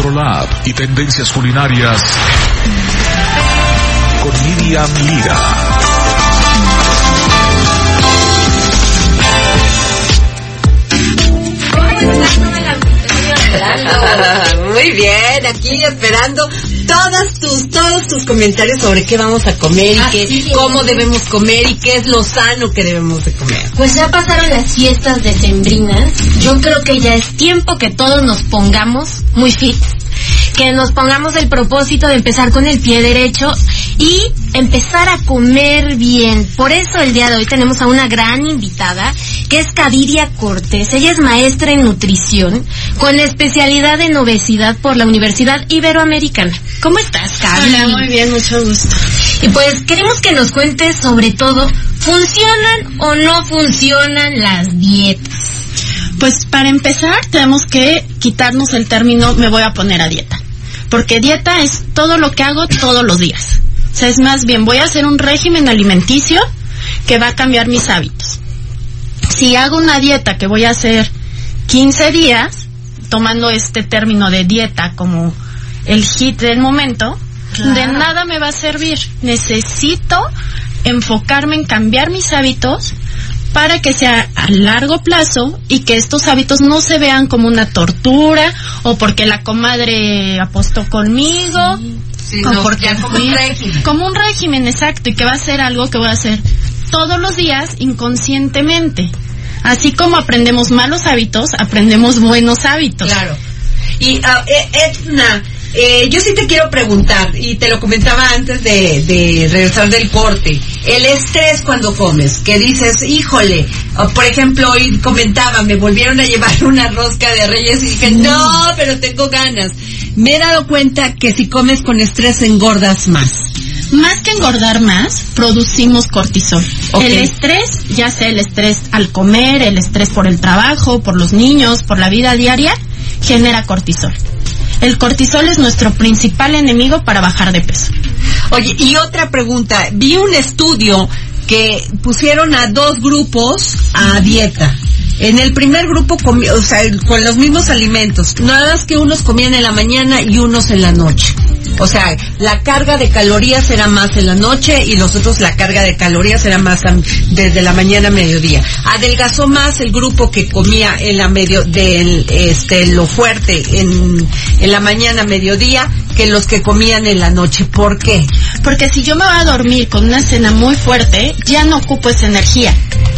Gastrolab y tendencias culinarias con Miriam Lira. Muy bien, aquí esperando todas tus, todos tus comentarios sobre qué vamos a comer y qué, cómo debemos comer y qué es lo sano que debemos de comer. Pues ya pasaron las fiestas decembrinas. Yo creo que ya es tiempo que todos nos pongamos muy fit. Que nos pongamos el propósito de empezar con el pie derecho y empezar a comer bien. Por eso el día de hoy tenemos a una gran invitada que es Caviria Cortés. Ella es maestra en nutrición con especialidad en obesidad por la Universidad Iberoamericana. ¿Cómo estás, Cavi? Hola, muy bien, mucho gusto. Y pues queremos que nos cuentes sobre todo, ¿funcionan o no funcionan las dietas? Pues para empezar tenemos que quitarnos el término me voy a poner a dieta. Porque dieta es todo lo que hago todos los días. O sea, es más bien voy a hacer un régimen alimenticio que va a cambiar mis hábitos. Si hago una dieta que voy a hacer 15 días, tomando este término de dieta como el hit del momento, de nada me va a servir. Necesito enfocarme en cambiar mis hábitos para que sea a largo plazo y que estos hábitos no se vean como una tortura o porque la comadre apostó conmigo. Sino porque ya como un régimen. Como un régimen, exacto, y que va a ser algo que voy a hacer todos los días inconscientemente. Así como aprendemos malos hábitos, aprendemos buenos hábitos. Claro. Y eh, Edna, eh, yo sí te quiero preguntar, y te lo comentaba antes de, de regresar del corte, el estrés cuando comes, que dices, híjole, por ejemplo, hoy comentaba, me volvieron a llevar una rosca de reyes y dije, no, pero tengo ganas. Me he dado cuenta que si comes con estrés engordas más. Más que engordar más, producimos cortisol. El estrés, ya sea el estrés al comer, el estrés por el trabajo, por los niños, por la vida diaria, genera cortisol. El cortisol es nuestro principal enemigo para bajar de peso. Oye, y otra pregunta, vi un estudio que pusieron a dos grupos a dieta. En el primer grupo, o sea, con los mismos alimentos, nada más que unos comían en la mañana y unos en la noche. O sea, la carga de calorías era más en la noche y los otros la carga de calorías era más desde la mañana a mediodía. Adelgazó más el grupo que comía en la medio del este lo fuerte en, en la mañana a mediodía que los que comían en la noche. ¿Por qué? Porque si yo me voy a dormir con una cena muy fuerte, ya no ocupo esa energía.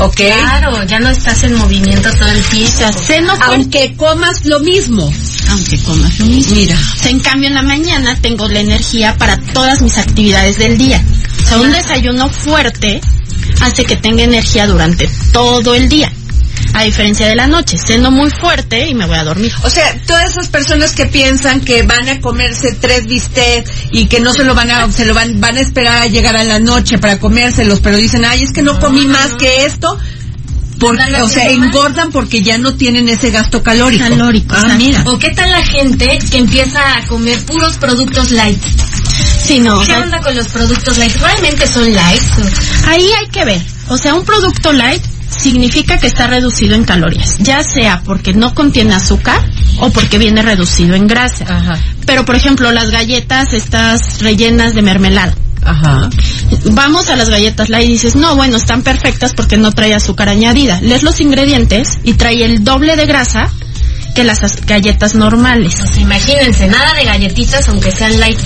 ¿Ok? Claro, ya no estás en movimiento todo el tiempo. ceno Aunque comas lo mismo. aunque comas lo mismo. Mira. O sea, en cambio en la mañana tengo la energía para todas mis actividades del día. O sea, un desayuno fuerte hace que tenga energía durante todo el día. A diferencia de la noche, ceno muy fuerte y me voy a dormir. O sea, todas esas personas que piensan que van a comerse tres bistecs y que no se lo van a, se lo van, van a esperar a llegar a la noche para comérselos, pero dicen, ay, es que no comí más que esto, porque, o sea, engordan porque ya no tienen ese gasto calórico. Calórico, Ah, mira. ¿O qué tal la gente que empieza a comer puros productos light? Sí, no, o ¿Qué sea, onda con los productos light? ¿Realmente son light? ahí hay que ver. O sea, un producto light significa que está reducido en calorías, ya sea porque no contiene azúcar o porque viene reducido en grasa. Ajá. Pero, por ejemplo, las galletas estas rellenas de mermelada. Ajá. Vamos a las galletas light y dices, no, bueno, están perfectas porque no trae azúcar añadida. Lees los ingredientes y trae el doble de grasa que las galletas normales. Pues imagínense, nada de galletitas aunque sean light.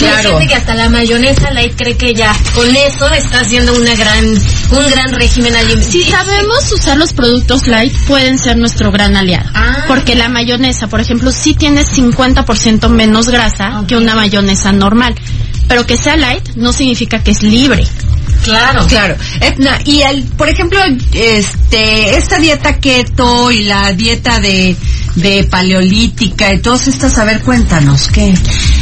Claro. Hay gente que hasta la mayonesa light cree que ya con eso está haciendo una gran, un gran régimen Si alimenticio. sabemos usar los productos light, pueden ser nuestro gran aliado. Ah. Porque la mayonesa, por ejemplo, sí tiene 50% menos grasa Ok. que una mayonesa normal. Pero que sea light no significa que es libre. Claro. Claro. Etna, y el, por ejemplo, este, esta dieta keto y la dieta de, de paleolítica y todas estas, a ver, cuéntanos, ¿qué?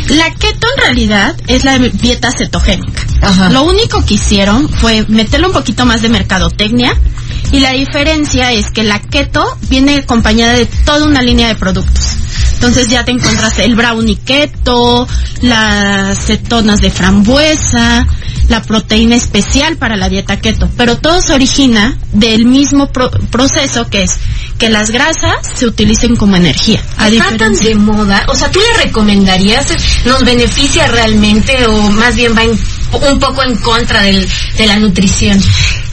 La keto en realidad es la dieta cetogénica. Ajá. Lo único que hicieron fue meterle un poquito más de mercadotecnia y la diferencia es que la keto viene acompañada de toda una línea de productos. Entonces ya te encuentras el brownie keto, las cetonas de frambuesa, la proteína especial para la dieta keto, pero todo se origina del mismo pro- proceso que es que las grasas se utilicen como energía. A Está tan diferencia de moda, o sea, ¿tú le recomendarías? ¿Nos beneficia realmente o más bien va en- un poco en contra del, de la nutrición?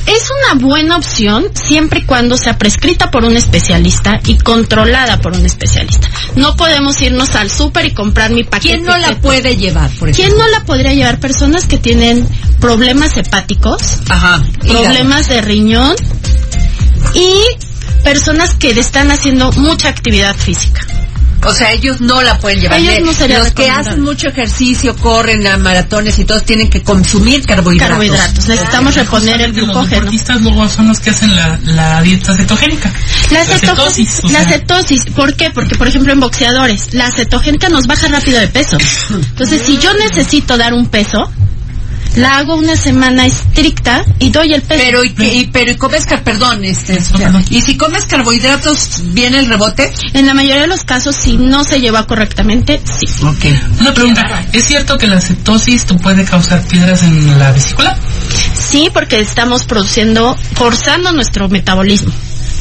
Es una buena opción siempre y cuando sea prescrita por un especialista y controlada por un especialista. No podemos irnos al súper y comprar mi paquete. ¿Quién no la puede llevar, por ejemplo? ¿Quién no la podría llevar? Personas que tienen problemas hepáticos, Ajá. problemas de riñón y personas que están haciendo mucha actividad física. O sea, ellos no la pueden llevar. Ellos no sería Los que hacen mucho ejercicio, corren a maratones y todos tienen que consumir carbohidratos. Carbohidratos. Necesitamos reponer el Justamente Los glucógeno. deportistas luego son los que hacen la, la dieta cetogénica. La, La ceto- cetosis, o la sea. cetosis, ¿por qué? Porque, por ejemplo, en boxeadores, la cetogénica nos baja rápido de peso. Entonces, si yo necesito dar un peso, la hago una semana estricta y doy el peso. Pero y, que- y- pero y comes car- perdón, este, y si comes carbohidratos viene el rebote. en la mayoría de los casos, si no se lleva correctamente, sí. Okay. Una pregunta, ¿es cierto que la cetosis te puede causar piedras en la vesícula? Sí, porque estamos produciendo, forzando nuestro metabolismo.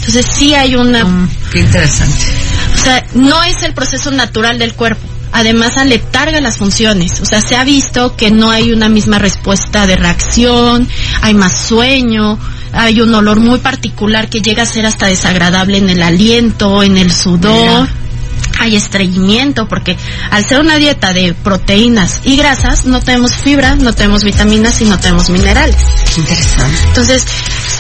Entonces, sí hay una, Mm, qué interesante. o sea, no es el proceso natural del cuerpo. Además, aletarga las funciones. O sea, se ha visto que no hay una misma respuesta de reacción, hay más sueño, hay un olor muy particular que llega a ser hasta desagradable en el aliento, en el sudor. Hay estreñimiento porque al ser una dieta de proteínas y grasas no tenemos fibra, no tenemos vitaminas y no tenemos minerales. Interesante. Entonces,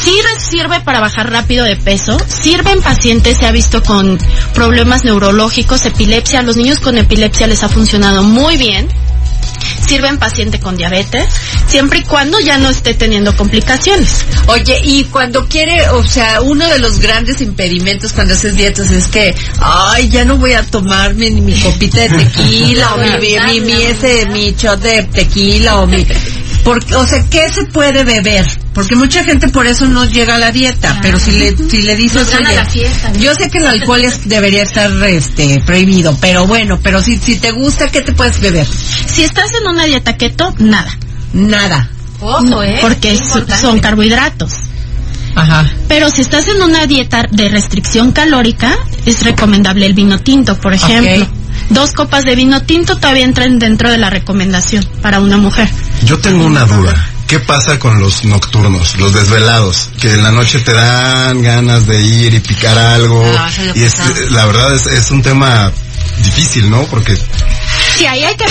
sí sirve para bajar rápido de peso, sirve en pacientes, se ha visto con problemas neurológicos, epilepsia, a los niños con epilepsia les ha funcionado muy bien, sirve en paciente con diabetes, siempre y cuando ya no esté teniendo complicaciones. Oye, y cuando quiere, o sea, uno de los grandes impedimentos cuando haces dietas es que, ay, ya no voy a tomarme ni mi copita de tequila o mi, mi, mi, mi ese, mi shot de tequila o mi, porque, o sea, ¿qué se puede beber? Porque mucha gente por eso no llega a la dieta, pero si le, si le dices, oye, la fiesta, ¿no? yo sé que el alcohol es- debería estar, este, prohibido, pero bueno, pero si, si te gusta, ¿qué te puedes beber? Si estás en una dieta keto, nada, Nada. Ojo, ¿eh? porque son carbohidratos. Ajá. Pero si estás en una dieta de restricción calórica, es recomendable el vino tinto, por ejemplo. Ok. Dos copas de vino tinto todavía entran dentro de la recomendación para una mujer. Yo tengo una duda. ¿Qué pasa con los nocturnos, los desvelados? Que en la noche te dan ganas de ir y picar algo. No, lo y es, la verdad es, es un tema difícil, ¿no? Porque Sí, ahí hay que...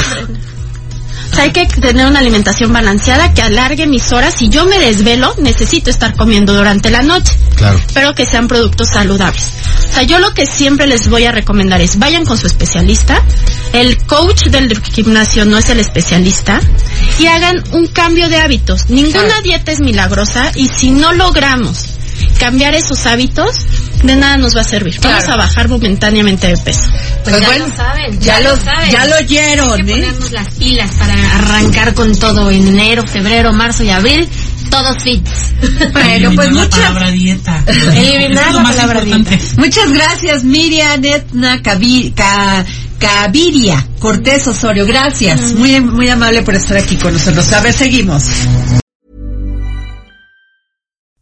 o sea, hay que tener una alimentación balanceada que alargue mis horas. Si yo me desvelo, necesito estar comiendo durante la noche. Claro. pero que sean productos saludables. O sea, yo lo que siempre les voy a recomendar es vayan con su especialista. El coach del gimnasio no es el especialista y hagan un cambio de hábitos. Ninguna dieta es milagrosa y si no logramos cambiar esos hábitos, de nada nos va a servir. Vamos Claro. a bajar momentáneamente de peso. Pues, Pues ya bueno, lo saben. ya lo- saben. ya lo oyeron, Hay que ¿eh? ponernos las pilas para arrancar con todo en enero, febrero, marzo y abril. Todos fits. Bueno, pues la muchas, palabra dieta. Eliminar es lo la más palabra importante. muchas gracias Miriam Etna Cavi- Ca- Caviria Cortés Osorio. Gracias. Muy, muy amable por estar aquí con nosotros. A ver, seguimos.